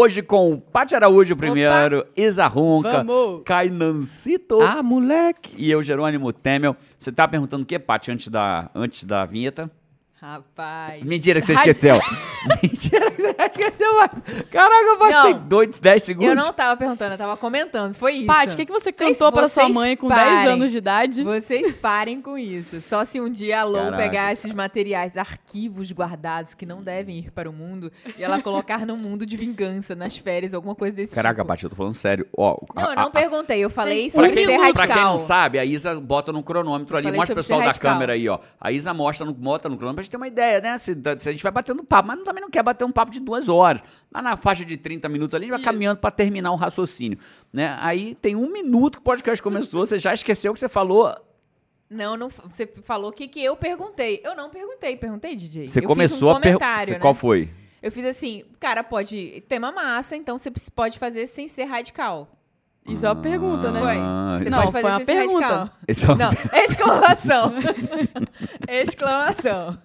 Hoje com Paty Araújo primeiro, Isa Runca, Vamos! Cainancito Ah, moleque! e eu, Jerônimo Temel. Você tá perguntando o que, Paty, antes da, antes da vinheta? Rapaz. Mentira que você Rádio- esqueceu. Mentira que você esqueceu. Caraca, eu bastei Não. dois, 10 segundos. Eu não tava perguntando, eu tava comentando. Foi isso. Paty, o que, que você Vocês- cantou pra sua mãe com parem. 10 anos de idade? Vocês parem com isso. Só se um dia a Lou Caraca. pegar esses materiais, arquivos guardados que não devem ir para o mundo, e ela colocar no mundo de vingança, nas férias, alguma coisa desse Caraca, tipo. Paty, eu tô falando sério. Ó, Não, a- eu não a- perguntei, eu falei Pra sobre quem, ser não- pra quem radical. não sabe, a Isa bota no cronômetro ali. Mostra o pessoal da radical. câmera aí, ó. A Isa mostra no, bota no cronômetro gente ter uma ideia, né? Se, se a gente vai batendo papo. Mas também não quer bater um papo de duas horas. Lá na faixa de 30 minutos ali, a gente vai Isso. caminhando pra terminar o raciocínio. Né? Aí tem um minuto que o podcast começou, você já esqueceu o que você falou. Não, não, você falou o que, que eu perguntei. Eu não perguntei, perguntei, DJ. Você eu começou um a perguntar. comentário, né? Qual foi? Eu fiz assim, cara, pode tema massa, então você pode fazer sem ser radical. Isso é uma pergunta, né? Foi. Você Não, pode foi fazer uma sem ser pergunta. radical. esse é um- Não, exclamação. exclamação.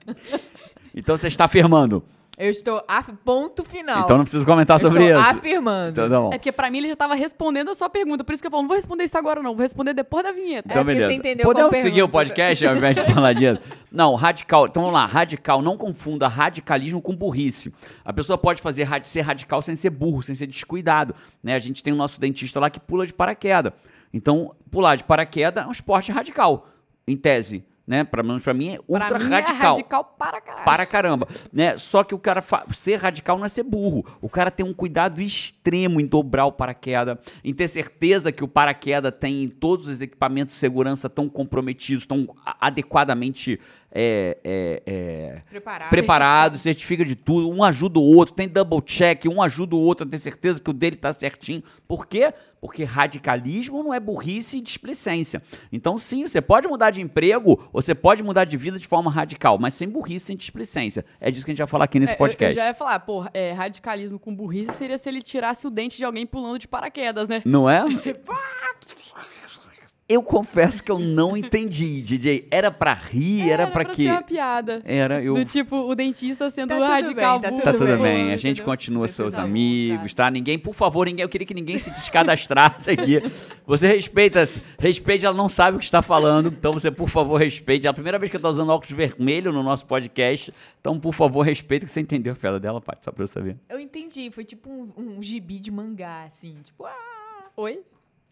Então você está afirmando. Eu estou af... ponto final. Então não preciso comentar Eu sobre estou isso. afirmando. Então, tá bom. É porque pra mim ele já tava respondendo a sua pergunta. Por isso que eu falo, não vou responder isso agora, não. Vou responder depois da vinheta. Então, É porque beleza. você entendeu Podemos seguir o podcast ao invés de falar disso? Não, radical. Então vamos lá, radical. Não confunda radicalismo com burrice. A pessoa pode fazer ser radical sem ser burro, sem ser descuidado. Né? A gente tem o nosso dentista lá que pula de paraquedas. Então, pular de paraquedas é um esporte radical, em tese. Né? Menos pra mim é ultra pra mim radical. é radical para caralho. Para caramba, né? Só que o cara ser radical não é ser burro. O cara tem um cuidado extremo em dobrar o paraquedas, em ter certeza que o paraquedas tem todos os equipamentos de segurança tão comprometidos, tão adequadamente é, é, é, Preparado. preparado, certifica de tudo, um ajuda o outro, tem double check, um ajuda o outro a ter certeza que o dele tá certinho. Por quê? Porque radicalismo não é burrice e displicência. Então, sim, você pode mudar de emprego ou você pode mudar de vida de forma radical, mas sem burrice, sem displicência. É disso que a gente vai falar aqui nesse É, eu- podcast. Eu, já ia falar, pô, é, radicalismo com burrice seria se ele tirasse o dente de alguém pulando de paraquedas, né? Não é? Eu confesso que eu não entendi, DJ. Era pra rir, era, pra ser quê? uma piada. Era eu. Do tipo, o dentista sendo Tá tudo radical bem, tá burro. Tá tudo bem, bem, a gente entendeu? continua seus tudo amigos, tá? Ninguém, por favor, ninguém, eu queria que ninguém se descadastrasse aqui. Você respeita, respeite, ela não sabe o que está falando, então você, por favor, respeite. É a primeira vez que eu tô usando óculos vermelho no nosso podcast, então, por favor, respeita que você entendeu a piada dela, Paty, só pra eu saber. Eu entendi, foi tipo um, um gibi de mangá, assim. Tipo, ah, Oi?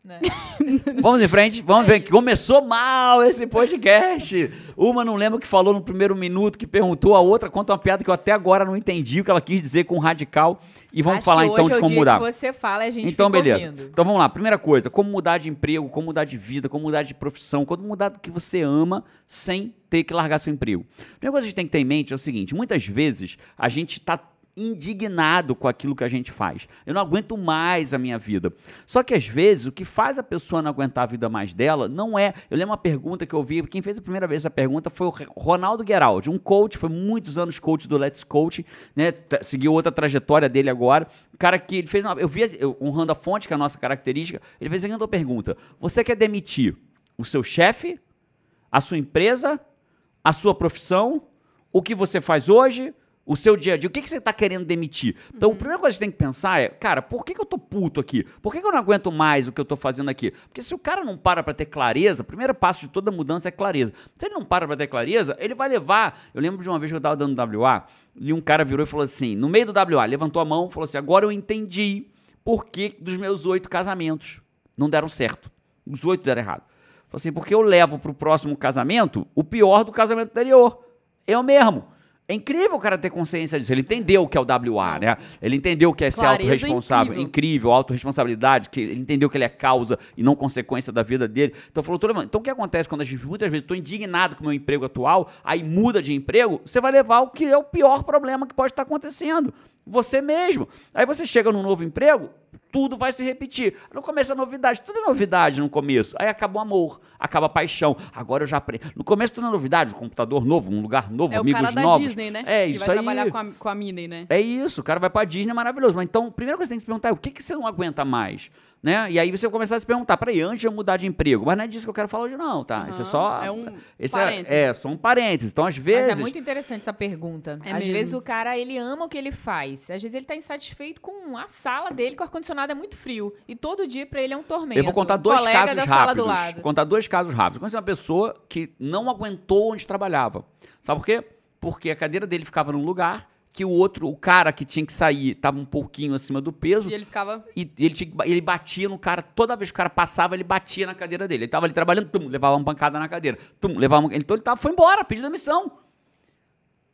Né? Vamos em frente, vamos ver que começou mal esse podcast. Uma não lembra o que falou no primeiro minuto, que perguntou, a outra conta uma piada que eu até agora não entendi o que ela quis dizer com radical. E vamos Acho falar então de é como mudar. você fala a gente Então, beleza. ouvindo. Então vamos lá. Primeira coisa, como mudar de emprego, como mudar de vida, como mudar de profissão, como mudar do que você ama sem ter que largar seu emprego. A primeira coisa que a gente tem que ter em mente é o seguinte: muitas vezes a gente está indignado com aquilo que a gente faz. Eu não aguento mais a minha vida. Só que às vezes o que faz a pessoa não aguentar a vida mais dela não é. Eu lembro uma pergunta que eu vi, quem fez a primeira vez essa pergunta foi o Ronaldo Geraldi, um coach, foi muitos anos coach do Let's Coach, né? Seguiu outra trajetória dele agora. O cara que ele fez uma, eu vi eu, honrando a fonte, que é a nossa característica, ele fez a seguinte pergunta: Você quer demitir o seu chefe, a sua empresa, a sua profissão, o que você faz hoje, o seu dia a dia, o que, que você está querendo demitir? Então, a primeira coisa que você tem que pensar é, cara, por que, que eu tô puto aqui? Por que, que eu não aguento mais o que eu tô fazendo aqui? Porque se o cara não para para ter clareza, o primeiro passo de toda mudança é clareza. Se ele não para para ter clareza, ele vai levar. Eu lembro de uma vez que eu estava dando WA, e um cara virou e falou assim, no meio do WA, levantou a mão e falou assim: agora eu entendi por que dos meus oito casamentos não deram certo. Os oito deram errado. Falou assim, porque eu levo pro próximo casamento o pior do casamento anterior. Eu mesmo. É incrível o cara ter consciência disso. Ele entendeu o que é o WA, né? Ele entendeu o que é ser Clareza autorresponsável. incrível. Incrível, autorresponsabilidade, que ele entendeu que ele é causa e não consequência da vida dele. Então falou, "Tudo bem, então o que acontece quando a gente muitas vezes estou indignado com o meu emprego atual, aí muda de emprego, você vai levar o que é o pior problema que pode estar acontecendo. Você mesmo. Aí você chega num novo emprego, tudo vai se repetir. No começo é novidade, tudo é novidade no começo. Aí acaba o amor, acaba a paixão. Agora eu já aprendi. No começo tudo é novidade, um computador novo, um lugar novo, É o amigos cara da novos. Disney, né? É que isso vai aí. trabalhar com a, com a Minnie, né? É isso, o cara vai pra Disney, é maravilhoso. Mas então, a primeira coisa que você tem que se perguntar é o que, que você não aguenta mais? Né? E aí você começar a se perguntar, peraí, antes de eu mudar de emprego. Mas não é disso que eu quero falar hoje, não, tá? Isso é só. é um esse parênteses. É, é, só um parênteses. Então, às vezes. Mas é muito interessante essa pergunta. É Às mesmo. vezes o cara, ele ama o que ele faz. Às vezes ele tá insatisfeito com a sala dele, que o ar-condicionado é muito frio. E todo dia pra ele é um tormento. Eu vou contar dois Colega casos da sala do rápidos. lado. Vou contar dois casos rápidos. Eu conheci uma pessoa que não aguentou onde trabalhava. Sabe por quê? Porque a cadeira dele ficava num lugar que o outro, o cara que tinha que sair, estava um pouquinho acima do peso. E ele ficava. E ele, tinha ele batia no cara, toda vez que o cara passava, ele batia na cadeira dele. Ele tava ali trabalhando, tum, levava uma pancada na cadeira. Tum, levava uma... Então ele tava, foi embora, pediu demissão.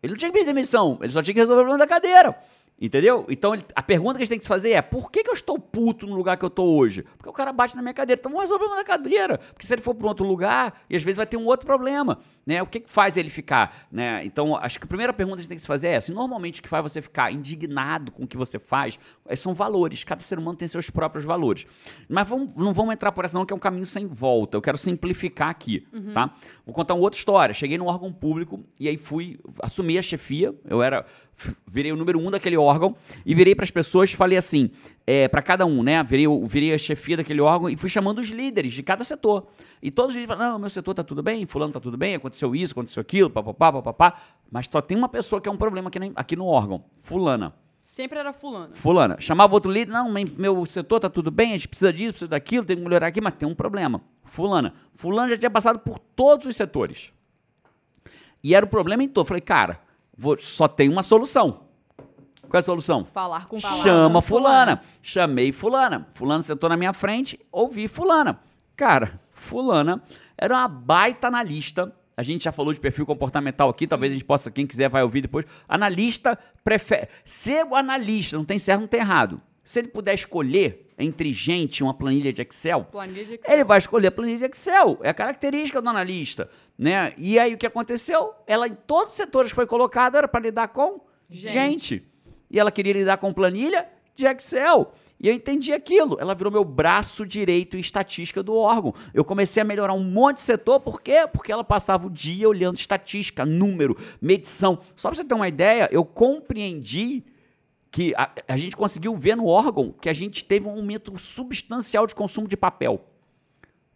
Ele não tinha que pedir demissão, ele só tinha que resolver o problema da cadeira. Entendeu? Então ele- a pergunta que a gente tem que fazer é: por que, que eu estou puto no lugar que eu estou hoje? Porque o cara bate na minha cadeira. Então vamos resolver o problema da cadeira. Porque se ele for para outro lugar, e às vezes vai ter um outro problema. Né? O que, que faz ele ficar? Né? Então, acho que a primeira pergunta que a gente tem que se fazer é essa. Normalmente o que faz você ficar indignado com o que você faz eh, são valores. Cada ser humano tem seus próprios valores. Mas vamos- não vamos entrar por essa, não, que é um caminho sem volta. Eu quero simplificar aqui. Tá? Vou contar uma outra história. Cheguei num órgão público e aí fui assumir a chefia. Eu era. Virei o número um daquele órgão e virei para as pessoas e falei assim, é, para cada um, né? Virei, virei a chefia daquele órgão e fui chamando os líderes de cada setor. E todos os líderes falaram, não, meu setor tá tudo bem, fulano tá tudo bem, aconteceu isso, aconteceu aquilo, papapá, papapá. Mas só tem uma pessoa que é um problema aqui, na- aqui no órgão, fulana. Sempre era fulano. Fulana. Chamava outro líder, não, meu setor tá tudo bem, a gente precisa disso, precisa daquilo, tem que melhorar aqui, mas tem um problema. Fulana. Fulana já tinha passado por todos os setores. E era o problema em todo. Falei, cara, vou- só tem uma solução. Qual é a solução? Falar com fulano. Chama fulana. fulana. Chamei fulana. Fulana sentou na minha frente, ouvi fulana. Cara, fulana era uma baita analista. A gente já falou de perfil comportamental aqui, talvez a gente possa, quem quiser vai ouvir depois. Analista prefere. Ser o analista, não tem certo, não tem errado. Se ele puder escolher entre gente uma planilha de Excel, Planilha de Excel. ele vai escolher a planilha de Excel. É a característica do analista. Né? E aí o que aconteceu? Ela em todos os setores que foi colocada era para lidar com Gente. gente. E ela queria lidar com planilha de Excel. E eu entendi aquilo. Ela virou meu braço direito em estatística do órgão. Eu comecei a melhorar um monte de setor. Por quê? Porque ela passava o dia olhando estatística, número, medição. Só para você ter uma ideia, eu compreendi que a, a gente conseguiu ver no órgão que a gente teve um aumento substancial de consumo de papel.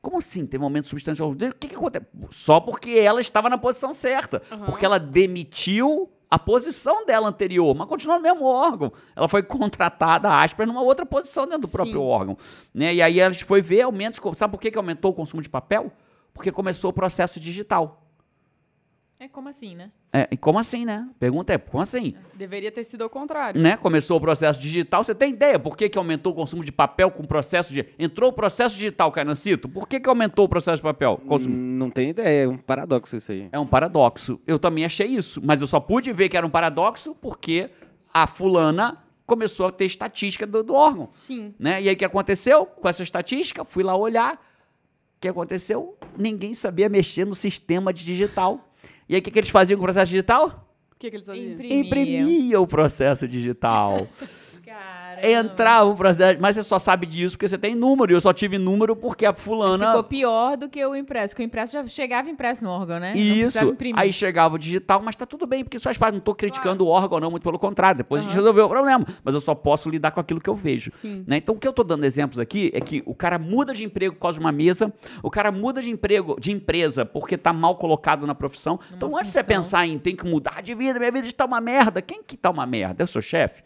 Como assim teve um aumento substancial? O que, que acontece? Só porque ela estava na posição certa. Aham. Porque ela demitiu a posição dela anterior, mas continua no mesmo órgão. Ela foi contratada, aspas, numa outra posição dentro do próprio Sim. órgão. Né? E aí a gente foi ver aumentos. Sabe por que, que aumentou o consumo de papel? Porque começou o processo digital. É como assim, né? É, e como assim, né? Pergunta é, como assim? Deveria ter sido ao contrário. né? Começou o processo digital. Você tem ideia por que, que aumentou o consumo de papel com o processo de. Entrou o processo digital, Cainancito? Por que, que aumentou o processo de papel? Consumo- Hum, Não tem ideia, é um paradoxo isso aí. É um paradoxo. Eu também achei isso. Mas eu só pude ver que era um paradoxo porque a fulana começou a ter estatística do, do órgão. Sim. Né? E aí o que aconteceu com essa estatística? Fui lá olhar. O que aconteceu? Ninguém sabia mexer no sistema de digital. E aí o que, que eles faziam com o processo digital? O que, que eles faziam? Imprimia. Imprimia o processo digital. Caramba. Entrava o processo. Mas você só sabe disso porque você tem número. E eu só tive número porque a fulana. Ficou pior do que o impresso, porque o impresso já chegava impresso no órgão, né? Isso. Aí chegava o digital, mas tá tudo bem, porque isso faz parte. Não tô criticando o órgão, não, muito pelo contrário. Depois a gente resolveu o problema. Mas eu só posso lidar com aquilo que eu vejo. Né? Então, o que eu tô dando exemplos aqui é que o cara muda de emprego por causa de uma mesa, o cara muda de emprego, de empresa, porque tá mal colocado na profissão. então, antes de você pensar em tem que mudar de vida, minha vida está uma merda, quem que tá uma merda? É o seu chefe?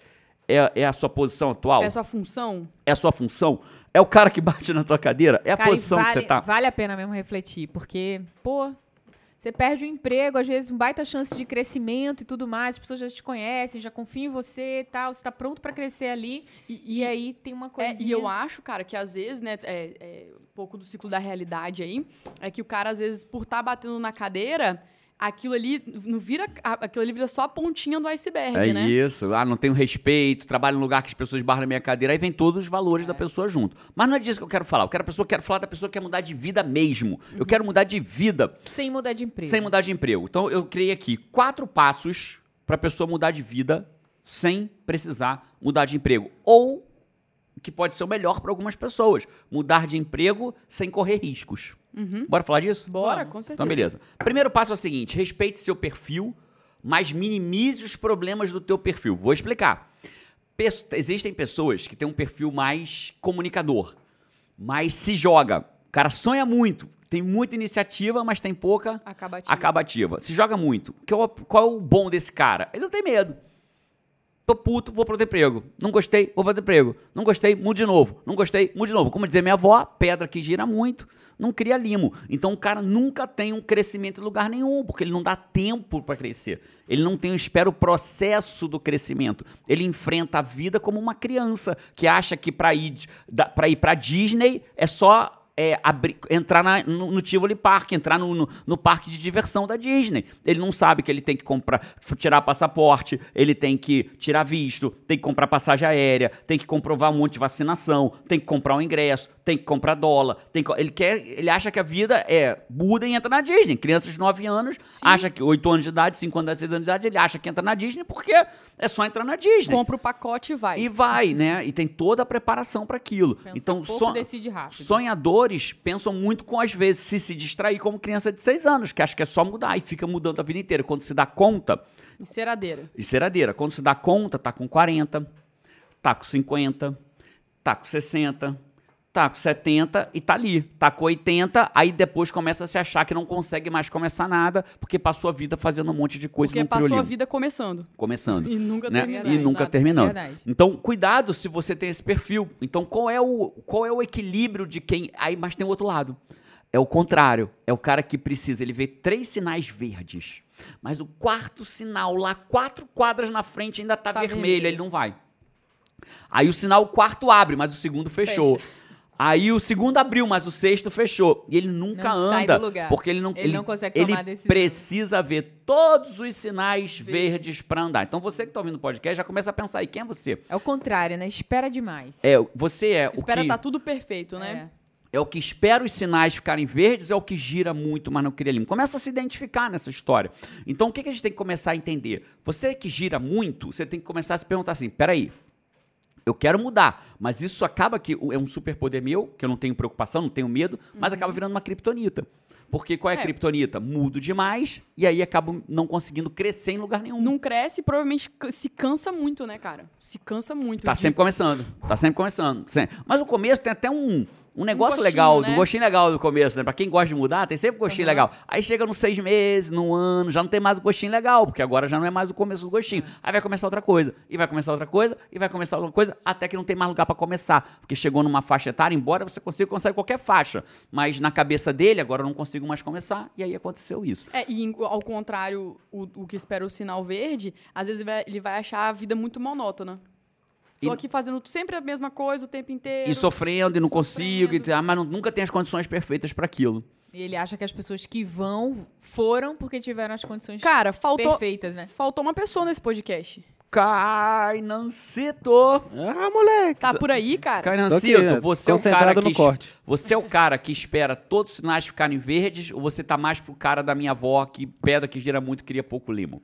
É, é a sua posição atual? É sua função? É a sua função? É o cara que bate na tua cadeira? É a Cara, posição vale, que você tá? Vale a pena mesmo refletir, porque, pô, você perde o emprego, às vezes, um baita chance de crescimento e tudo mais, as pessoas já te conhecem, já confiam em você e tal, você tá pronto pra crescer ali, e, e aí tem uma coisa. É, e eu acho, cara, que às vezes, né, é, é um pouco do ciclo da realidade aí, é que o cara, às vezes, por estar batendo na cadeira, aquilo ali não vira. Aquilo ali vira só a pontinha do iceberg, É né? isso. Ah, não tenho respeito, trabalho em lugar que as pessoas barram na minha cadeira, aí vem todos os valores da pessoa junto. Mas não é disso que eu quero falar. Eu quero, a pessoa, quero falar da pessoa que quer mudar de vida mesmo. Eu quero mudar de vida Sem mudar de emprego. sem mudar de emprego. Então eu criei aqui quatro passos para a pessoa mudar de vida sem precisar mudar de emprego. Ou que pode ser o melhor para algumas pessoas. Mudar de emprego sem correr riscos. Bora falar disso? Bora, com certeza. Então, beleza. Primeiro passo é o seguinte: respeite seu perfil, mas minimize os problemas do teu perfil. Vou explicar. Pes- existem pessoas que têm um perfil mais comunicador, mais se joga. O cara sonha muito, tem muita iniciativa, mas tem pouca Acabativa. acabativa. Se joga muito. Que é o- Qual é o bom desse cara? Ele não tem medo. Tô puto, vou pro emprego. Não gostei, vou pro emprego. Não gostei, mudo de novo. Não gostei, mudo de novo. Como dizia minha avó, pedra que gira muito, não cria limo. Então o cara nunca tem um crescimento em lugar nenhum, porque ele não dá tempo para crescer. Ele não tem, espera o processo do crescimento. Ele enfrenta a vida como uma criança que acha que para ir pra ir para Disney é só é, abrir- entrar na- no, no Tivoli Park, entrar no, no- no parque de diversão da Disney. Ele não sabe que ele tem que comprar, tirar passaporte, ele tem que tirar visto, tem que comprar passagem aérea, tem que comprovar um monte de vacinação, tem que comprar um ingresso, tem que comprar dólar. Tem que- ele, quer, ele acha que a vida é muda e entra na Disney. Crianças de 9 anos, acha que 8 anos de idade, 5 anos, 6 anos de idade, ele acha que entra na Disney porque é só entrar na Disney. Compra o pacote e vai. E vai, né? E tem toda a preparação para aquilo. Pensa então, rápido. sonhadores pensam muito com, às vezes, se se distrair como criança de 6 anos, que acha que é só mudar e fica mudando a vida inteira. Quando se dá conta, Enceradeira. enceradeira, quando se dá conta, tá com 40, tá com 50, tá com 60, tá com 70 e tá ali. Tá com 80, aí depois começa a se achar que não consegue mais começar nada, porque passou a vida fazendo um monte de coisa Porque não criou passou a vida começando. Começando E nunca né? terminou. E nunca Exato, terminando. verdade. Então, cuidado se você tem esse perfil. Então, qual é o, qual é o equilíbrio de quem. Aí, mas tem o outro lado. É o contrário. É o cara que precisa. Ele vê três sinais verdes. Mas o quarto sinal, lá quatro quadras na frente, ainda tá, Tá vermelho, vermelho. Ele não vai. Aí o sinal o quarto abre, mas o segundo fechou. Fecha. Aí o segundo abriu, mas o sexto fechou. E ele nunca Não sai anda. do lugar. Porque ele não, Ele não consegue ele tomar decisão. precisa ver todos os sinais Verde. verdes para andar. Então você que está ouvindo o podcast já começa a pensar aí, quem é você? É o contrário, né? Espera demais. É, você é Espera o que tá tudo perfeito, né? é o que espera os sinais ficarem verdes, é o que gira muito, mas não cria limo. Começa a se identificar nessa história. Então o que, que a gente tem que começar a entender? Você que gira muito, você tem que começar a se perguntar assim: peraí, eu quero mudar, mas isso acaba que é um superpoder meu, que eu não tenho preocupação, não tenho medo, mas acaba virando uma criptonita. Porque qual é a É. criptonita? Mudo demais e aí acabo não conseguindo crescer em lugar nenhum. Não cresce provavelmente se cansa muito, né, cara? Se cansa muito. Tá sempre começando. Tá sempre começando. Sempre. Mas o começo tem até um, um negócio gostinho, legal, né? um gostinho legal do começo, né? Pra quem gosta de mudar, tem sempre um gostinho Aham. legal. Aí chega nos seis meses, num ano, já não tem mais o gostinho legal, porque agora já não é mais o começo do gostinho. Aí vai começar outra coisa, e vai começar outra coisa, e vai começar outra coisa, até que não tem mais lugar pra começar. Porque chegou numa faixa etária, embora você consiga consegue qualquer faixa. Mas na cabeça dele, agora eu não consigo mais começar, e aí aconteceu isso. É, e ao contrário, o, o que espera o sinal verde, às vezes ele vai, ele vai achar a vida muito monótona. Tô E- aqui fazendo sempre a mesma coisa o tempo inteiro. E sofrendo, e não consigo, e, Sofrendo. ah, mas não- nunca tem as condições perfeitas pra aquilo. E ele acha que as pessoas que vão foram porque tiveram as condições Cara, faltou, perfeitas, né? faltou uma pessoa nesse podcast. Cainancito! Ah, moleque. Tá por aí, cara? Cainancito, né? você é o cara que corte. Você é o cara que espera todos os sinais ficarem verdes ou você tá mais pro cara da minha avó que pedra que gira muito cria pouco limo?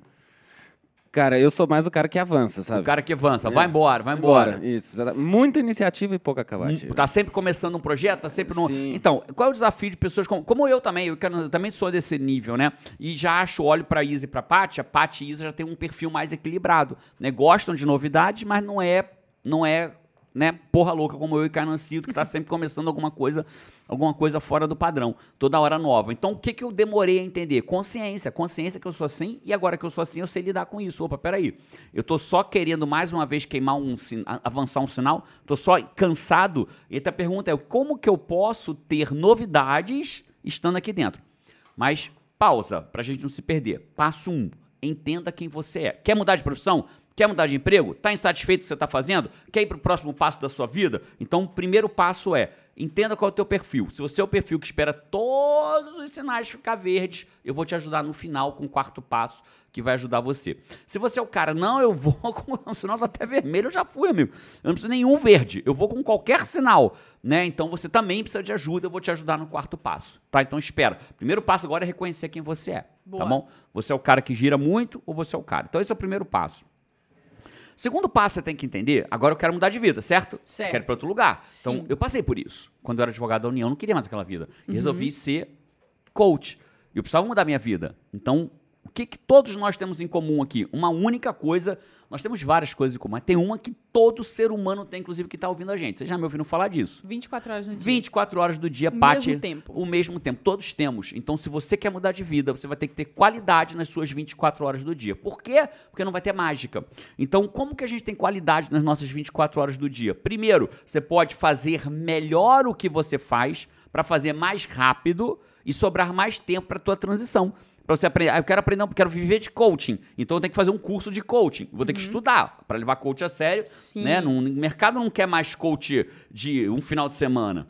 Cara, eu sou mais o cara que avança, sabe? O cara que avança, É. vai embora, vai embora. Isso. Muita iniciativa e pouca acabativa. Tá sempre começando um projeto, tá sempre no. Sim. Então, qual é o desafio de pessoas como, como eu também? Eu, quero- eu também sou desse nível, né? E já acho, olho pra Isa e pra Paty, a Paty e Isa já tem um perfil mais equilibrado, né? Gostam de novidades, mas não é, não é, né, porra louca como eu e Carnancito, que tá sempre começando alguma coisa, alguma coisa fora do padrão, toda hora nova. Então, o que que eu demorei a entender? Consciência, consciência que eu sou assim e agora que eu sou assim, eu sei lidar com isso. Opa, peraí. Eu tô só querendo mais uma vez queimar um a- avançar um sinal, tô só cansado. E a pergunta é: como que eu posso ter novidades estando aqui dentro? Mas pausa, pra gente não se perder. Passo um, entenda quem você é. Quer mudar de profissão? Quer mudar de emprego? Tá insatisfeito com o que você está fazendo? Quer ir para o próximo passo da sua vida? Então, o primeiro passo é entenda qual é o teu perfil. Se você é o perfil que espera todos os sinais ficar verdes, eu vou te ajudar no final com o quarto passo que vai ajudar você. Se você é o cara, não, eu vou com o sinal tá até vermelho, eu já fui, amigo. Eu não preciso nenhum verde, eu vou com qualquer sinal, né? Então você também precisa de ajuda, eu vou te ajudar no quarto passo, tá? Então espera. Primeiro passo agora é reconhecer quem você é, Boa. tá bom? Você é o cara que gira muito ou você é o cara? Então esse é o primeiro passo. Segundo passo, você tem que entender, agora eu quero mudar de vida, certo? Certo. Quero ir para outro lugar. Sim. Então, eu passei por isso. Quando eu era advogado da União, eu não queria mais aquela vida. E Uhum. resolvi ser coach. E eu precisava mudar minha vida. Então, o que, que todos nós temos em comum aqui? Uma única coisa. Nós temos várias coisas em comum, mas tem uma que todo ser humano tem, inclusive, que está ouvindo a gente. Vocês já me ouviram falar disso. 24 horas no dia. 24 horas do dia, O Paty. mesmo tempo. O mesmo tempo. Todos temos. Então, se você quer mudar de vida, você vai ter que ter qualidade nas suas 24 horas do dia. Por quê? Porque não vai ter mágica. Então, como que a gente tem qualidade nas nossas 24 horas do dia? Primeiro, você pode fazer melhor o que você faz para fazer mais rápido e sobrar mais tempo para tua transição. Pra você aprender, ah, eu quero aprender, eu quero viver de coaching. Então eu tenho que fazer um curso de coaching. Vou ter que estudar para levar coach a sério, Sim. né? Num- O mercado não quer mais coach de um final de semana.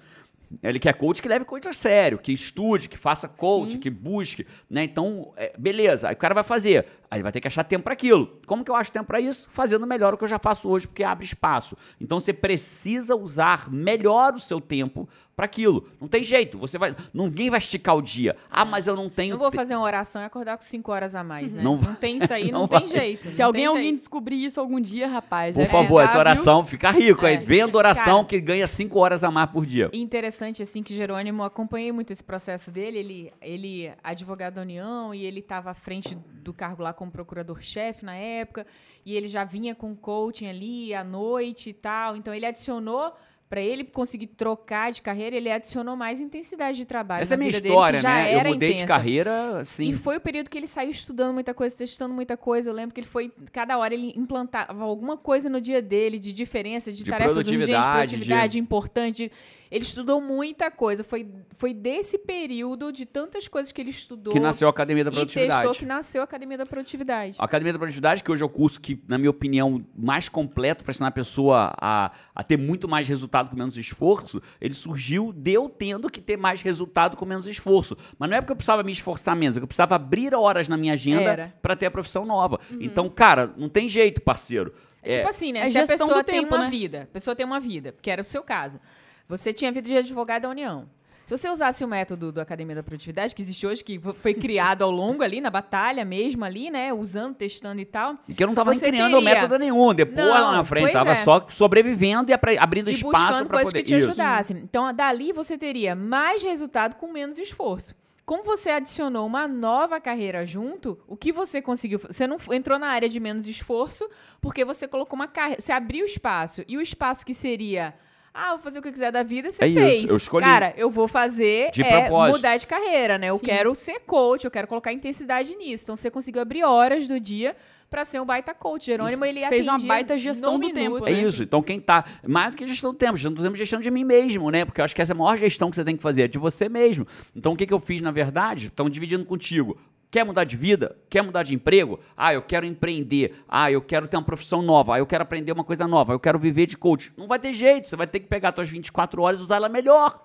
Ele quer coach que leve coach a sério, que estude, que faça coach, Sim. que busque, né? Então, é, beleza. Aí o cara vai fazer. Aí ele vai ter que achar tempo para aquilo. Como que eu acho tempo para isso? Fazendo melhor o que eu já faço hoje, porque abre espaço. Então você precisa usar melhor o seu tempo para aquilo. Não tem jeito. Você vai, ninguém vai esticar o dia. Ah, mas eu não tenho Não vou fazer uma oração e acordar com 5 horas a mais, né? Não Não, tem isso aí, não, não tem vai. jeito. Se não alguém, alguém jeito. descobrir isso algum dia, rapaz. Por é favor, essa tá, viu? oração fica rico aí. É. Vendo oração Cara. que ganha 5 horas a mais por dia. Interessante, assim, que Jerônimo, acompanhei muito esse processo dele, ele, ele é advogado da União e ele estava à frente do cargo lá como procurador-chefe na época, e ele já vinha com coaching ali à noite e tal, então ele adicionou, para ele conseguir trocar de carreira, ele adicionou mais intensidade de trabalho Essa é a minha dele, história, já né? Eu mudei de intensa. carreira, assim. E foi o período que ele saiu estudando muita coisa, testando muita coisa. Eu lembro que ele foi, cada hora ele implantava alguma coisa no dia dele, de diferença, de, De tarefas urgentes, produtividade, produtividade, importante. Ele estudou muita coisa. Foi, foi desse período, de tantas coisas que ele estudou Que nasceu a Academia da e Produtividade. testou, que nasceu a Academia da Produtividade. A Academia da Produtividade, que hoje é o curso que, na minha opinião, mais completo para ensinar a pessoa a, a ter muito mais resultado com menos esforço, ele surgiu de eu tendo que ter mais resultado com menos esforço. Mas não é porque eu precisava me esforçar menos, é que eu precisava abrir horas na minha agenda para ter a profissão nova. Então, cara, não tem jeito, parceiro. É, tipo assim, né? é Se a pessoa do tem tempo, uma né? vida, a pessoa tem uma vida, que era o seu caso. Você tinha vida de advogado da União. Se você usasse o método da Academia da Produtividade, que existe hoje, que foi criado ao longo ali, na batalha mesmo ali, né? Usando, testando e tal. E que eu não tava nem criando teria. método nenhum. Depois Não, lá na frente, pois tava é. só sobrevivendo e abrindo e espaço para poder. que te Isso. ajudassem. Então, dali você teria mais resultado com menos esforço. Como você adicionou uma nova carreira junto, o que você conseguiu? Você não entrou na área de menos esforço, porque você colocou uma carreira. Você abriu espaço. E o espaço que seria. Ah, vou fazer o que eu quiser da vida, você É isso, fez. eu escolhi. Cara, eu vou fazer De é, propósito. mudar de carreira, né? Eu Sim. quero ser coach, eu quero colocar intensidade nisso. Então você conseguiu abrir horas do dia pra ser um baita coach. Jerônimo, ele Fez uma baita gestão do tempo. É né? isso. Então, quem tá. Mais do que gestão do tempo, gestão do tempo, gestão de mim mesmo, né? Porque eu acho que essa é a maior gestão que você tem que fazer, é de você mesmo. Então, o que, que eu fiz, na verdade? Estão dividindo contigo. Quer mudar de vida? Quer mudar de emprego? Ah, eu quero empreender. Ah, eu quero ter uma profissão nova. Ah, eu quero aprender uma coisa nova. Eu quero viver de coach. Não vai ter jeito. Você vai ter que pegar suas 24 horas e usar ela melhor.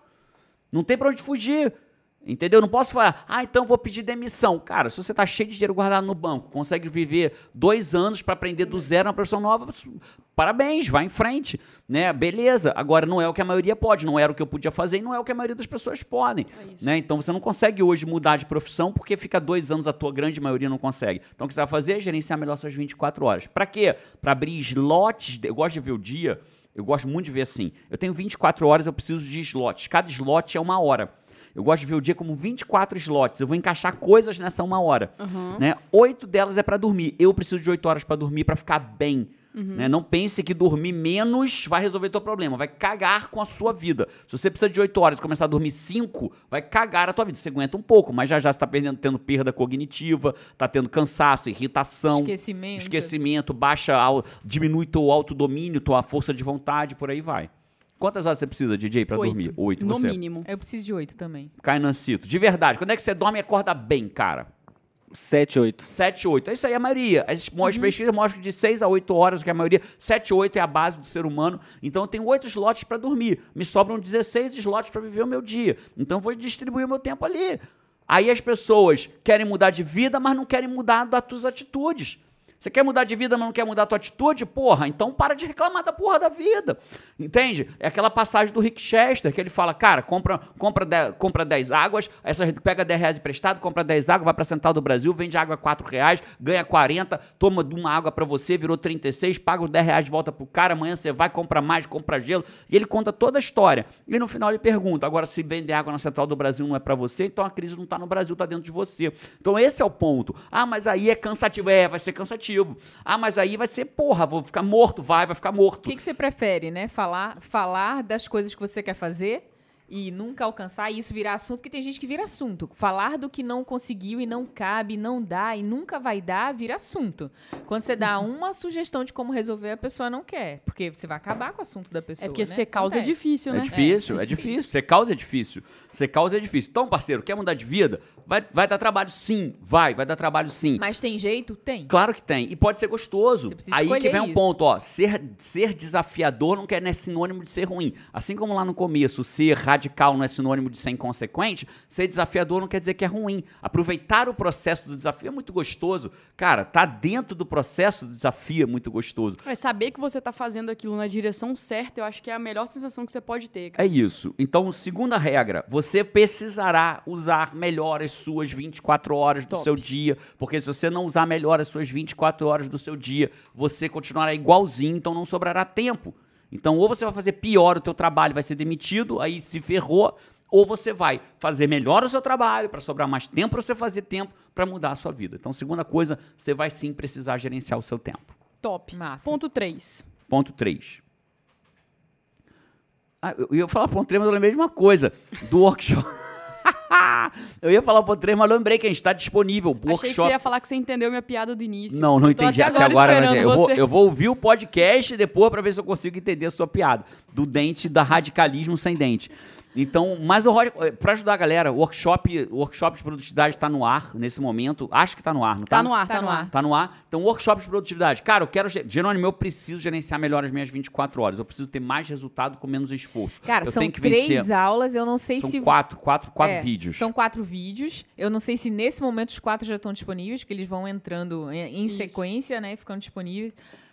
Não tem pra onde fugir. Entendeu? Não posso falar, ah, então vou pedir demissão. Cara, se você tá cheio de dinheiro guardado no banco, consegue viver dois anos para aprender do zero uma profissão nova, parabéns, vai em frente, né? Beleza. Agora, não é o que a maioria pode, não era o que eu podia fazer e não é o que a maioria das pessoas podem. né? Então, você não consegue hoje mudar de profissão porque fica dois anos, a tua grande maioria não consegue. Então, o que você vai fazer é gerenciar melhor suas 24 horas. Para quê? Para abrir slots, de- eu gosto de ver o dia, eu gosto muito de ver assim, eu tenho 24 horas, eu preciso de slots. Cada slot é uma hora. Eu gosto de ver o dia como 24 slots. Eu vou encaixar coisas nessa uma hora. Né? Oito delas é para dormir. Eu preciso de oito horas para dormir para ficar bem. Né? Não pense que dormir menos vai resolver teu problema. Vai cagar com a sua vida. Se você precisa de oito horas e começar a dormir cinco, vai cagar a tua vida. Você aguenta um pouco, mas já já você tá perdendo, tendo perda cognitiva, tá tendo cansaço, irritação. Esquecimento. Esquecimento, baixa, diminui teu autodomínio, tua força de vontade, por aí vai. Quantas horas você precisa, DJ, pra Oito. dormir? Oito, No você. mínimo. Eu preciso de oito também. Cainancito. De verdade, quando é que você dorme e acorda bem, cara? 7, 8. 7, 8. É isso aí, a maioria. As, as pesquisas mostram que de 6 a 8 horas, que a maioria, 7, 8 é a base do ser humano. Então eu tenho 8 slots para dormir. Me sobram 16 slots para viver o meu dia. Então eu vou distribuir o meu tempo ali. Aí as pessoas querem mudar de vida, mas não querem mudar das suas atitudes. Você quer mudar de vida, mas não quer mudar a tua atitude? Porra, então para de reclamar da porra da vida. Entende? É aquela passagem do Rick Chester que ele fala, cara, compra, compra, 10, compra 10 águas, essa gente pega 10 reais emprestado, compra 10 águas, vai pra Central do Brasil, vende água a 4 reais, ganha 40, toma de uma água pra você, virou 36, paga os 10 reais de volta pro cara, amanhã você vai, compra mais, compra gelo. E ele conta toda a história. E no final ele pergunta, agora se vender água na Central do Brasil não é pra você, então a crise não tá no Brasil, tá dentro de você. Então esse é o ponto. Ah, mas aí é cansativo. É, vai ser cansativo. Ah, mas aí vai ser, porra, vou ficar morto, vai, vai ficar O morto. que, que você prefere, né? Falar, falar das coisas que você quer fazer e nunca alcançar e isso virar assunto, porque tem gente que vira assunto. Falar do que não conseguiu e não cabe, não dá e nunca vai dar, vira assunto. Quando você dá uma sugestão de como resolver, a pessoa não quer, porque você vai acabar com o assunto da pessoa. É porque né? ser causa é difícil, né? É difícil, é, difícil. Ser causa é difícil. Ser causa é difícil. Então, parceiro, quer mudar de vida? Vai, vai dar trabalho sim. Vai, vai dar trabalho sim. Mas tem jeito? Tem. Claro que tem. E pode ser gostoso. Você Aí que vem um isso. ponto, ó. Ser, ser desafiador não quer não é sinônimo de ser ruim. Assim como lá no começo, ser radical não é sinônimo de ser inconsequente, ser desafiador não quer dizer que é ruim. Aproveitar o processo do desafio é muito gostoso. Cara, tá dentro do processo do desafio é muito gostoso. Mas saber que você tá fazendo aquilo na direção certa, eu acho que é a melhor sensação que você pode ter. cara. É isso. Então, segunda regra, você precisará usar melhor as suas 24 horas do Top. seu dia, porque se você não usar melhor as suas 24 horas do seu dia, você continuará igualzinho, então não sobrará tempo. Então, ou você vai fazer pior o teu trabalho, vai ser demitido, aí se ferrou, ou você vai fazer melhor o seu trabalho para sobrar mais tempo para você fazer tempo para mudar a sua vida. Então, segunda coisa, você vai sim precisar gerenciar o seu tempo. Top. Massa. Ponto 3. Ponto 3. Ah, eu ia falar 3, mas eu lembrei de uma coisa. Do workshop. eu ia falar ponto 3, mas eu lembrei que a gente está disponível. Achei que Workshop. você ia falar que você entendeu minha piada do início. Não, não entendi até até agora. agora mas esperando eu, vou, eu vou ouvir o podcast depois para ver se eu consigo entender a sua piada. Do dente, da radicalismo sem dente. Então, mas o para ajudar a galera, o workshop, o workshop de produtividade está no ar nesse momento. Acho que está no ar, não Tá no ar, tá, no ar. Tá no ar. Então, workshop de produtividade. Cara, eu quero. Jerônimo, eu preciso gerenciar melhor as minhas 24 horas. Eu preciso ter mais resultado com menos esforço. Cara, eu são tenho que três vencer. aulas, eu não sei São se. quatro, quatro, quatro É, vídeos. São quatro vídeos. Eu não sei se nesse momento os quatro já estão disponíveis, que eles vão entrando em, em Isso. sequência, né? Ficando disponíveis.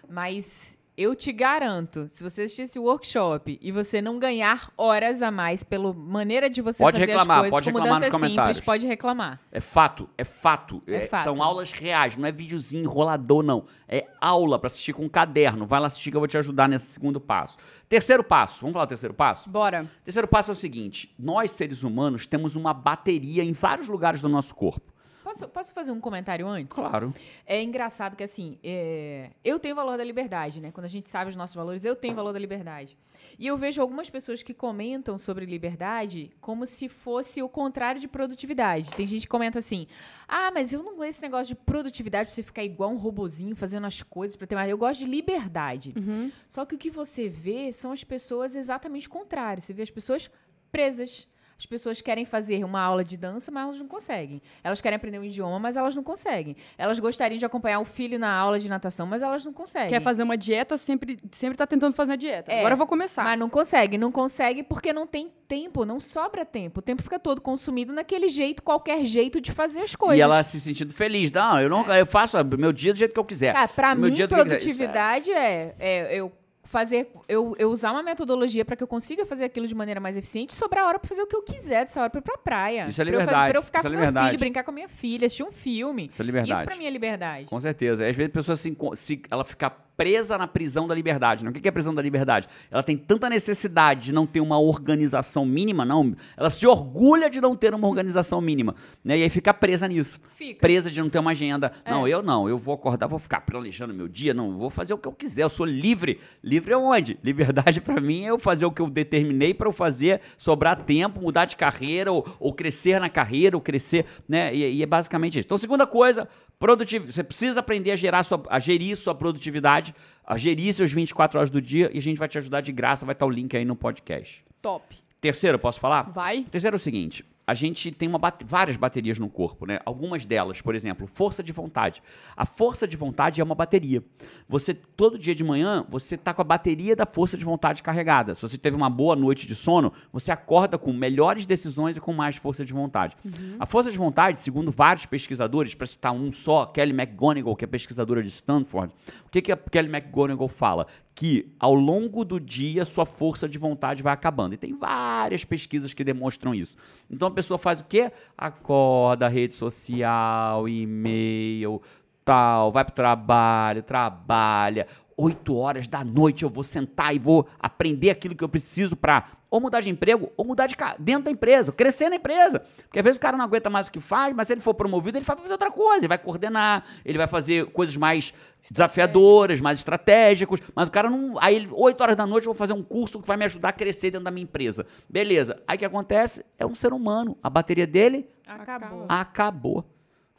Mas eu te garanto, se você assistir esse workshop e você não ganhar horas a mais pela maneira de você Pode fazer reclamar, as coisas pode com reclamar mudança nos comentários. simples, pode reclamar. É fato, é fato. É É- fato. São aulas reais, não é videozinho enrolador, não. É aula para assistir com um caderno. Vai lá assistir que eu vou te ajudar nesse segundo passo. Terceiro passo, vamos falar do terceiro passo? Bora. Terceiro passo é o seguinte: nós, seres humanos, temos uma bateria em vários lugares do nosso corpo. Posso, posso fazer um comentário antes? Claro. É engraçado que, assim, é, eu tenho valor da liberdade, né? Quando a gente sabe os nossos valores, eu tenho valor da liberdade. E eu vejo algumas pessoas que comentam sobre liberdade como se fosse o contrário de produtividade. Tem gente que comenta assim: ah, mas eu não gosto desse negócio de produtividade pra você ficar igual um robozinho fazendo as coisas pra ter mais. Eu gosto de liberdade. Uhum. Só que o que você vê são as pessoas exatamente contrárias. Você vê as pessoas presas. As pessoas querem fazer uma aula de dança, mas elas não conseguem. Elas querem aprender um idioma, mas elas não conseguem. Elas gostariam de acompanhar o filho na aula de natação, mas elas não conseguem. Quer fazer uma dieta, sempre, sempre tá tentando fazer a dieta. É, Agora eu vou começar. Mas não consegue. Não consegue porque não tem tempo, não sobra tempo. O tempo fica todo consumido naquele jeito, qualquer jeito de fazer as coisas. E ela se sentindo feliz. Não, eu não, eu faço meu dia do jeito que eu quiser. Cara, pra Meu mim, é- produtividade é, é eu fazer, eu, eu usar uma metodologia pra que eu consiga fazer aquilo de maneira mais eficiente sobrar hora pra fazer o que eu quiser dessa hora pra ir pra praia. Isso é Pra eu fazer- liberdade, Pra eu ficar isso é com meu liberdade. filho, brincar com a minha filha, assistir um filme. Isso é liberdade. Isso pra mim é liberdade. Com certeza. Às vezes a pessoa se, se ela fica presa na prisão da liberdade. Não? O que é a prisão da liberdade? Ela tem tanta necessidade de não ter uma organização mínima, não. Ela se orgulha de não ter uma organização mínima. Né? E aí fica presa nisso. Fica. Presa de não ter uma agenda. É. Não, eu não. Eu vou acordar, vou ficar planejando meu dia. Não, vou fazer o que eu quiser. Eu sou livre. Livre é onde? Liberdade pra mim é eu fazer o que eu determinei pra eu fazer, sobrar tempo, mudar de carreira, ou, ou crescer na carreira, ou crescer, né? E, e é basicamente isso. Então, segunda coisa, produtividade. Você precisa aprender a, gerar sua, a gerir sua produtividade, a gerir seus 24 horas do dia, e a gente vai te ajudar de graça. Vai estar o link aí no podcast. Top. Terceiro, posso falar? Vai. Terceiro é o seguinte: a gente tem uma bate- várias baterias no corpo, né? Algumas delas, por exemplo, força de vontade. A força de vontade é uma bateria. Você todo dia de manhã, você tá com a bateria da força de vontade carregada. Se você teve uma boa noite de sono, você acorda com melhores decisões e com mais força de vontade. A força de vontade, segundo vários pesquisadores, para citar um só, Kelly McGonigal, que é pesquisadora de Stanford, o que, que a Kelly McGonigal fala? Que ao longo do dia sua força de vontade vai acabando. E tem várias pesquisas que demonstram isso. Então a pessoa faz o quê? Acorda, rede social, e-mail, tal, vai pro trabalho, trabalha. Oito horas da noite eu vou sentar e vou aprender aquilo que eu preciso para ou mudar de emprego ou mudar de dentro da empresa, crescer na empresa. Porque às vezes o cara não aguenta mais o que faz, mas se ele for promovido, ele vai fazer outra coisa, ele vai coordenar, ele vai fazer coisas mais desafiadoras, mais estratégicos, mas o cara não. Aí, ele, 8 horas da noite, eu vou fazer um curso que vai me ajudar a crescer dentro da minha empresa. Beleza. Aí o que acontece? É um ser humano. A bateria dele Acabou. acabou.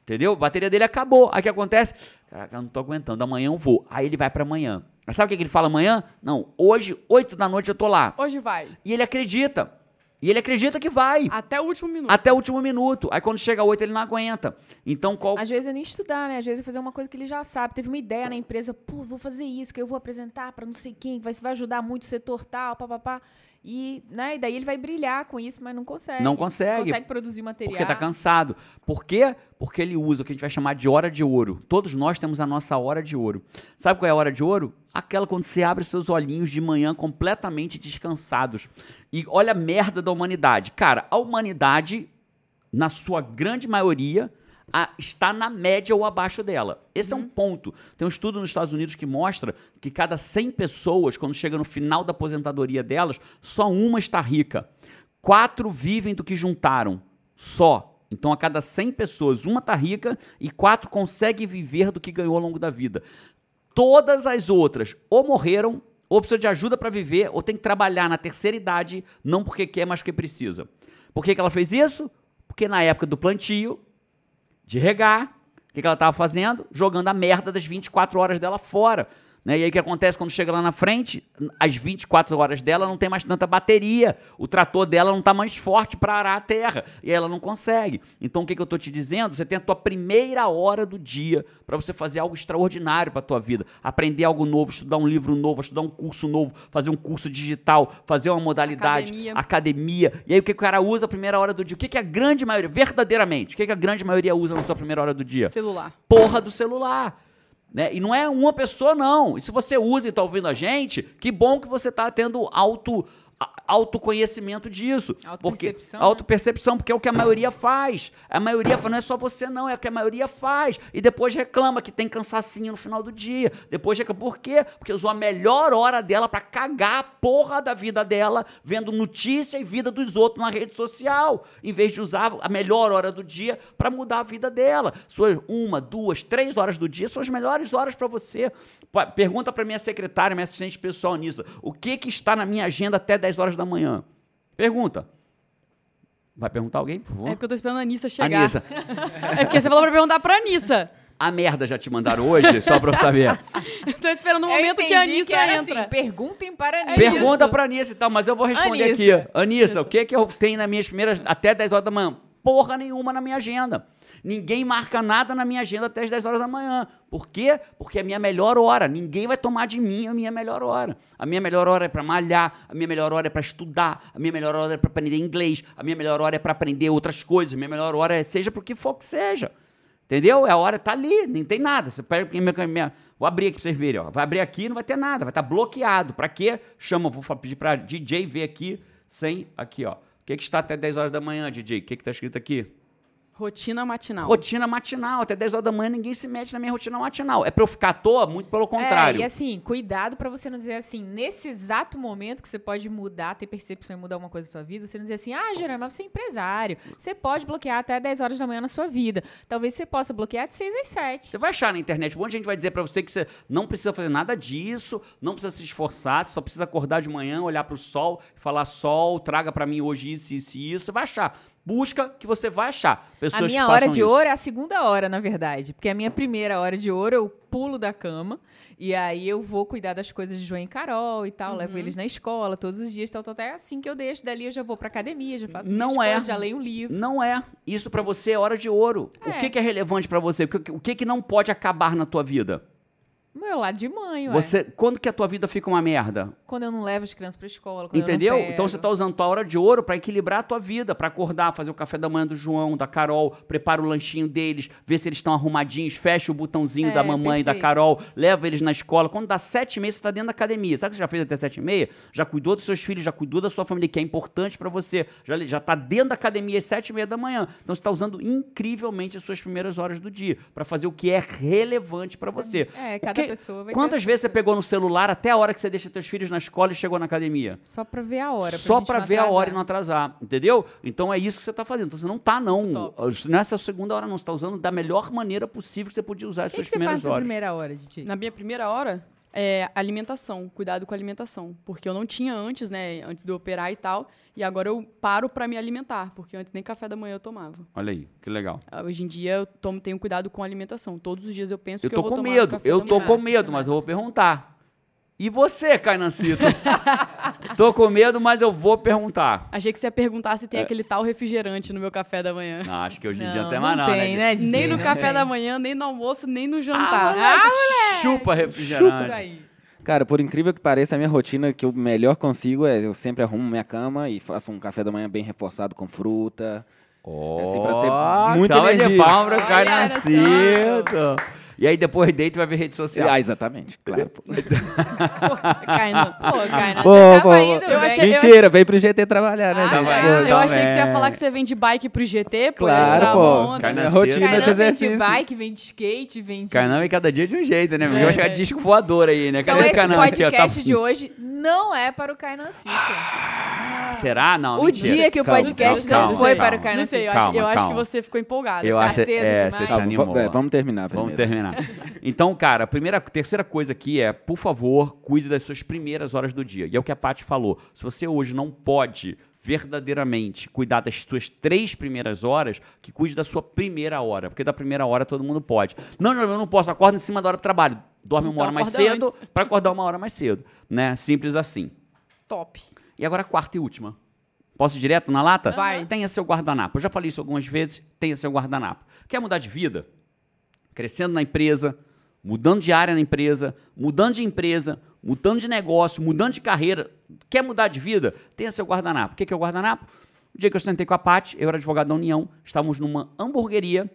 Entendeu? A bateria dele acabou. Aí o que acontece? Caraca, eu não tô aguentando. Amanhã eu vou. Aí ele vai pra amanhã. Mas sabe o que que ele fala amanhã? Não, hoje, 8 da noite eu tô lá. Hoje vai. E ele acredita. E ele acredita que vai. Até o último minuto. Até o último minuto. Aí quando chega 8, ele não aguenta. Então, qual. Às vezes é nem estudar, né? Às vezes é fazer uma coisa que ele já sabe. Teve uma ideia na empresa, pô, vou fazer isso, que eu vou apresentar para não sei quem, que vai, vai ajudar muito o setor tal, papapá. E, né, e daí ele vai brilhar com isso, mas não consegue. Não consegue. Consegue produzir material. Porque tá cansado. Por quê? Porque ele usa o que a gente vai chamar de hora de ouro. Todos nós temos a nossa hora de ouro. Sabe qual é a hora de ouro? Aquela quando você abre seus olhinhos de manhã completamente descansados. E olha a merda da humanidade. Cara, a humanidade, na sua grande maioria, a- está na média ou abaixo dela. Esse é um ponto. Tem um estudo nos Estados Unidos que mostra que cada 100 pessoas, quando chega no final da aposentadoria delas, só uma está rica. Quatro vivem do que juntaram. Só. Então, a cada 100 pessoas, uma está rica e quatro conseguem viver do que ganhou ao longo da vida. Todas as outras ou morreram, ou precisam de ajuda para viver, ou tem que trabalhar na terceira idade, não porque quer, mas porque precisa. Por que, que ela fez isso? Porque na época do plantio, de regar, o que, que ela estava fazendo? Jogando a merda das 24 horas dela fora. Né? E aí o que acontece quando chega lá na frente? As 24 horas dela não tem mais tanta bateria. O trator dela não está mais forte para arar a terra. E ela não consegue. Então o que, que eu estou te dizendo? Você tem a tua primeira hora do dia para você fazer algo extraordinário para a tua vida. Aprender algo novo, estudar um livro novo, estudar um curso novo, fazer um curso digital, fazer uma modalidade, Academia. academia. E aí o que, que o cara usa a primeira hora do dia? O que, que a grande maioria, verdadeiramente, o que, que a grande maioria usa na sua primeira hora do dia? Celular. porra do celular. Né? E não é uma pessoa, não. E se você usa e está ouvindo a gente, que bom que você está tendo auto, autoconhecimento disso. Porque, Autopercepção, né? autopercepção, porque é o que a maioria faz. A maioria faz, não é só você, não, é o que a maioria faz. E depois reclama que tem cansacinho no final do dia. Depois reclama. Por quê? Porque usou a melhor hora dela para cagar a porra da vida dela, vendo notícia e vida dos outros na rede social. Em vez de usar a melhor hora do dia para mudar a vida dela. Suas uma, duas, três horas do dia são as melhores horas para você. Pergunta para minha secretária, minha assistente pessoal nisso. O que, que está na minha agenda até 10 horas da manhã? Pergunta. Vai perguntar alguém, por favor? É porque eu tô esperando a Anissa chegar. Anissa, É porque você falou pra perguntar pra Anissa. a merda já te mandaram hoje, só pra eu saber. Eu tô esperando o Eu momento que a Anissa era entra. Assim, perguntem para a Anissa. Pergunta pra Anissa e tal, mas eu vou responder Anissa. aqui. Anissa, o que que eu tenho nas minhas primeiras, até 10 horas da manhã? Porra nenhuma na minha agenda. Ninguém marca nada na minha agenda até as 10 horas da manhã. Por quê? Porque é a minha melhor hora. Ninguém vai tomar de mim a minha melhor hora. A minha melhor hora é para malhar, a minha melhor hora é para estudar, a minha melhor hora é para aprender inglês, a minha melhor hora é para aprender outras coisas, a minha melhor hora é seja pro que for que seja. Entendeu? É a hora, tá ali, nem tem nada. Você pega minha, minha- vou abrir aqui pra vocês verem, ó. Vai abrir aqui, não vai ter nada, vai estar bloqueado. Pra quê? Chama, vou pedir pra DJ ver aqui, sem, aqui, ó. O que que está até 10 horas da manhã, DJ? O que que tá escrito aqui? Rotina matinal. Rotina matinal. Até 10 horas da manhã ninguém se mete na minha rotina matinal. É pra eu ficar à toa? Muito pelo contrário. É, e assim, cuidado pra você não dizer assim, nesse exato momento que você pode mudar, ter percepção e mudar uma coisa na sua vida, você não dizer assim, ah, Gerard, mas você é empresário. Você pode bloquear até 10 horas da manhã na sua vida. Talvez você possa bloquear de 6 às 7. Você vai achar na internet, um monte de gente vai dizer pra você que você não precisa fazer nada disso, não precisa se esforçar, você só precisa acordar de manhã, olhar pro sol e falar: sol, traga pra mim hoje isso, isso e isso. Você vai achar. Busca que você vai achar. Pessoas A que minha hora de isso. ouro é a segunda hora, na verdade. Porque a minha primeira hora de ouro eu pulo da cama. E aí eu vou cuidar das coisas de João e Carol e tal. Uhum. Levo eles na escola todos os dias, tal, tal, tal. É assim que eu deixo. Dali eu já vou pra academia, já faço Não é. coisas, já leio um livro. Não é. Isso pra você é hora de ouro. O É. que, que é relevante pra você? O que, o que, que não pode acabar na tua vida? Meu lado de mãe, ué. Você, quando que a tua vida fica uma merda? Quando eu não levo as crianças pra escola. Entendeu? Então você tá usando tua hora de ouro pra equilibrar a tua vida, pra acordar, fazer o café da manhã do João, da Carol, prepara o lanchinho deles, vê se eles estão arrumadinhos, fecha o botãozinho É, da mamãe e da perfeito. Carol, leva eles na escola. Quando dá sete e meia, você tá dentro da academia. Sabe o que você já fez até sete e meia? Já cuidou dos seus filhos, já cuidou da sua família, que é importante pra você. Já, já tá dentro da academia às sete e meia da manhã. Então você tá usando incrivelmente as suas primeiras horas do dia pra fazer o que é relevante pra você. É, cada Pessoa Quantas vezes você pegou no celular até a hora que você deixa teus filhos na escola e chegou na academia? Só pra ver a hora. Só pra não ver a hora e não atrasar, entendeu? Então é isso que você tá fazendo. Então você não tá, não. Nessa segunda hora, não. Você tá usando da melhor maneira possível que você podia usar as O que, suas que você faz primeiras na sua horas. primeira hora, Didi? Na minha primeira hora, é alimentação, cuidado com a alimentação. Porque eu não tinha antes, né? Antes de eu operar e tal. E agora eu paro pra me alimentar, porque antes nem café da manhã eu tomava. Olha aí, que legal. Ah, Hoje em dia eu tomo, tenho cuidado com a alimentação. Todos os dias eu penso Eu que tô eu vou com tomar medo, eu tô manhã. com medo, mas eu vou perguntar. E você, Cainancito? tô com medo, mas eu vou perguntar. Achei que você ia perguntar É. se tem aquele tal refrigerante no meu café da manhã. Não, acho que hoje em dia não Não, tem mais não não, tem, né? né, Didi? Nem no Não café da manhã, nem no almoço, nem no Ah, jantar. moleque, chupa Isso refrigerante. aí. Cara, por incrível que pareça, a minha rotina que eu melhor consigo é eu sempre arrumo minha cama e faço um café da manhã bem reforçado com fruta. Ó, assim, pra ter muita salva de energia. palma pro Olha, Cainancito. E aí depois deita e vai ver rede social. Ah, exatamente, claro. pô. Kainan. Pô, Kainan, Pô, você pô, tava indo eu achei- Mentira, veio pro GT trabalhar, né, Ah, gente? tá. Pô, eu achei que você ia é. falar que você vem de bike pro GT, pô. Claro, ia tirar pô. uma onda. Kainan Minha cedo. rotina de Kainan vem de exercício. bike, vem de skate, vem de... Kainan é cada dia de um jeito, né? Porque É. vai chegar disco voador aí, né? Então Cadê o esse Kainan aqui, ó? Tá- podcast de hoje não é para o Kainan Sica. Será? Não, O mentira. dia que o Calma, podcast calma, não foi calma. para o Kainan Não sei, eu, acho, eu Calma, acho que calma. você ficou empolgado. Eu tá? acho cedo é, demais. você se Calma, animou. va- é, vamos terminar Vamos primeiro. terminar. Então, cara, a primeira, terceira coisa aqui é, por favor, cuide das suas primeiras horas do dia. E é o que a Paty falou. Se você hoje não pode verdadeiramente cuidar das suas três primeiras horas, que cuide da sua primeira hora. Porque da primeira hora todo mundo pode. Não, não, eu não posso. Acorda em cima da hora do trabalho. Dorme uma Então hora mais acorda cedo para acordar uma hora mais cedo. Né? Simples assim. Top. E agora a quarta e última. Posso ir direto na lata? Vai. Tenha seu guardanapo. Eu já falei isso algumas vezes. Tenha seu guardanapo. Quer mudar de vida? Crescendo na empresa, mudando de área na empresa, mudando de empresa, mudando de negócio, mudando de carreira. Quer mudar de vida? Tenha seu guardanapo. O que é o guardanapo? O dia que eu sentei com a Paty, eu era advogado da União, estávamos numa hamburgueria,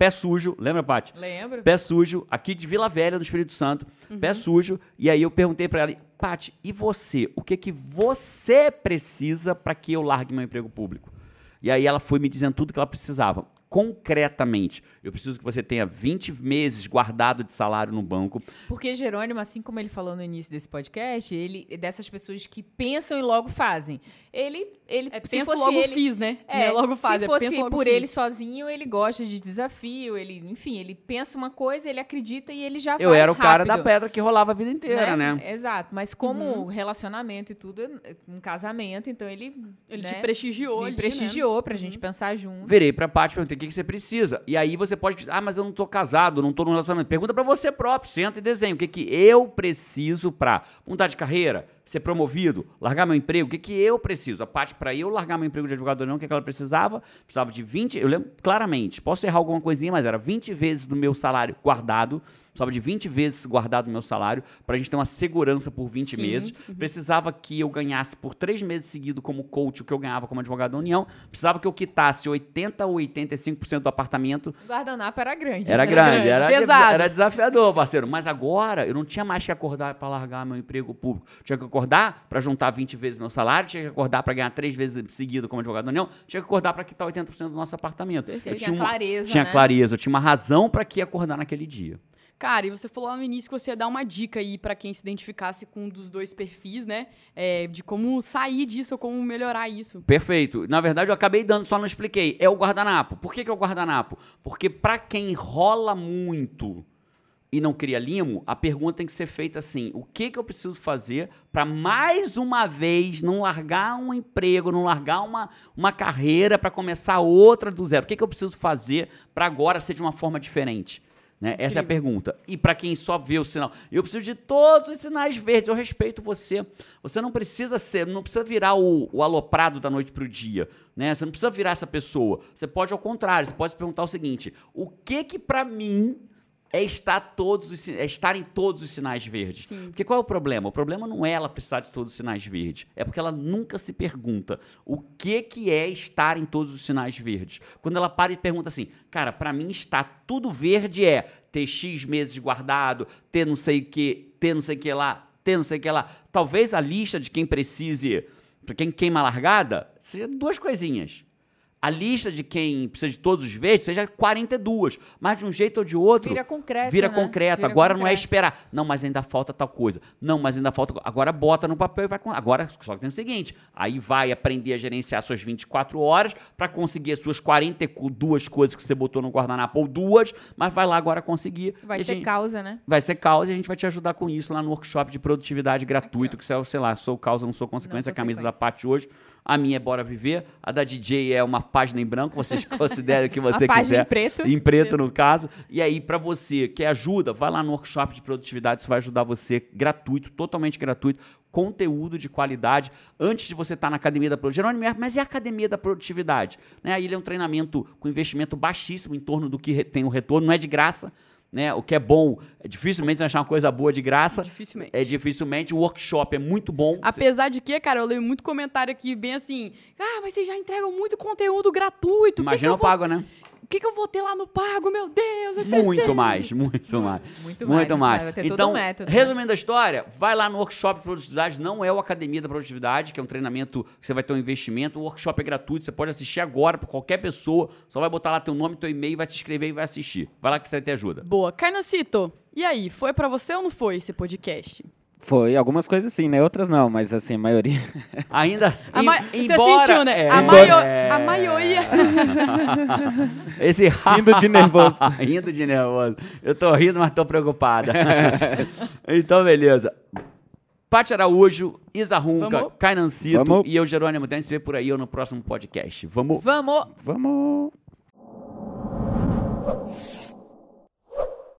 pé sujo. Lembra, Paty? Lembro? Pé sujo, aqui de Vila Velha, do Espírito Santo, pé sujo. E aí eu perguntei pra ela, Paty, e você? O que que você precisa para que eu largue meu emprego público? E aí ela foi me dizendo tudo que ela precisava. Concretamente, eu preciso que você tenha 20 meses guardado de salário no banco. Porque Jerônimo, assim como ele falou no início desse podcast, ele é dessas pessoas que pensam e logo fazem. Ele, ele É, se penso fosse logo ele, fiz, né? É, é logo faz, se é fosse penso logo por fiz. ele sozinho, ele gosta de desafio, ele, enfim, ele pensa uma coisa, ele acredita e ele já Eu vai era o cara da rápido, pedra que rolava a vida inteira, né? Exato, mas como relacionamento e tudo, um casamento, então ele, Ele né, te prestigiou me ali, prestigiou pra gente pensar junto. Virei pra Paty e perguntei que, que você precisa. E aí você pode dizer, ah, mas eu não tô casado, não tô num relacionamento. Pergunta pra você próprio, senta e desenha. O que, que eu preciso pra mudar de carreira, ser promovido, largar meu emprego? O que, que eu preciso? A Paty, pra eu largar meu emprego de advogado não, o que, que ela precisava? Precisava de 20, eu lembro claramente, posso errar alguma coisinha, mas era 20 vezes do meu salário guardado. Precisava de 20 vezes guardado o meu salário pra gente ter uma segurança por 20 Sim, meses. Precisava que eu ganhasse por três meses seguidos como coach o que eu ganhava como advogado da União. Precisava que eu quitasse 80 ou 85% do apartamento. O guardanapo era grande. Era né? grande, grande, era, pesado. era desafiador, parceiro. Mas agora eu não tinha mais que acordar para largar meu emprego público. Tinha que acordar para juntar 20 vezes meu salário, tinha que acordar para ganhar três vezes seguido como advogado da União, tinha que acordar para quitar 80% do nosso apartamento. Você Eu tinha uma- clareza, Tinha né? clareza, eu tinha uma razão para que acordar naquele dia. Cara, e você falou lá no início que você ia dar uma dica aí pra quem se identificasse com um dos dois perfis, né? É, de como sair disso ou como melhorar isso. Perfeito. Na verdade, eu acabei dando, só não expliquei. É o guardanapo. Por que, que é o guardanapo? Porque para quem rola muito e não cria limo, a pergunta tem que ser feita assim: o que, que eu preciso fazer para mais uma vez não largar um emprego, não largar uma, uma carreira para começar outra do zero? O que, que eu preciso fazer para agora ser de uma forma diferente? Né? Essa é a pergunta. E para quem só vê o sinal, eu preciso de todos os sinais verdes. Eu respeito você. Você não precisa ser, não precisa virar o, o aloprado da noite para o dia. Né? Você não precisa virar essa pessoa. Você pode, ao contrário, você pode se perguntar o seguinte: o que que para mim é estar, todos os, é estar em todos os sinais verdes. Sim. Porque qual é o problema? O problema não é ela precisar de todos os sinais verdes. É porque ela nunca se pergunta o que, que é estar em todos os sinais verdes. Quando ela para e pergunta assim, cara, para mim estar tudo verde é ter X meses guardado, ter não sei o que, ter não sei o que lá, ter não sei o que lá. Talvez a lista de quem precise, para quem queima a largada, seja duas coisinhas a lista de quem precisa de todos os verdes seja 42. Mas de um jeito ou de outro. Vira concreto. Vira né? concreto. Vira agora não é concreto. esperar. Não, mas ainda falta tal coisa. Não, mas ainda falta. Agora bota no papel e vai. Agora só que tem o seguinte: aí vai aprender a gerenciar suas 24 horas para conseguir as suas 42 coisas que você botou no guardanapo ou duas, mas vai lá agora conseguir. Vai ser gente- causa, né? Vai ser causa e a gente vai te ajudar com isso lá no workshop de produtividade gratuito, que é, sei lá, sou causa, não sou consequência, Não a camisa consequência. da Paty hoje. A minha é Bora Viver, a da DJ é uma página em branco, vocês considerem o que você a página quiser. em preto. Em preto, no caso. E aí, pra você que ajuda, vai lá no workshop de produtividade, isso vai ajudar você gratuito, totalmente gratuito, conteúdo de qualidade, antes de você estar na academia da produtividade. Jerônimo, mas e a academia da produtividade? Né? Aí ele é um treinamento com investimento baixíssimo em torno do que tem o retorno, não é de graça. Né? O que é bom, é dificilmente você achar uma coisa boa de graça. Dificilmente. É dificilmente. O workshop é muito bom. Apesar de que, cara, eu leio muito comentário aqui bem assim, ah, mas vocês já entregam muito conteúdo gratuito. O que, que, Imagina eu eu vou, pago, né? O que, que eu vou ter lá no pago? Meu Deus, eu Muito mais, muito mais. Muito, Muito mais. Vai ter todo Então, né? resumindo a história, vai lá no workshop de produtividade, não é o Academia da Produtividade, que é um treinamento que você vai ter um investimento. O workshop é gratuito, você pode assistir agora para qualquer pessoa. Só vai botar lá teu nome, teu e-mail, vai se inscrever e vai assistir. Vai lá que você vai ter ajuda. Boa. Kainacito, e aí, foi pra você ou não foi esse podcast? Foi, algumas coisas sim, né? Outras não, mas assim, a maioria. Ainda. A ma- embora, Você sentiu, né? é, a, maio- é. a maioria. Esse Rindo de nervoso. rindo de nervoso. Eu tô rindo, mas tô preocupada. então, beleza. Paty Araújo, Isa Runca? Cainancito Vamos. e eu, Jerônimo Dente, se vê por aí ou no próximo podcast. Vamos? Vamos! Vamos.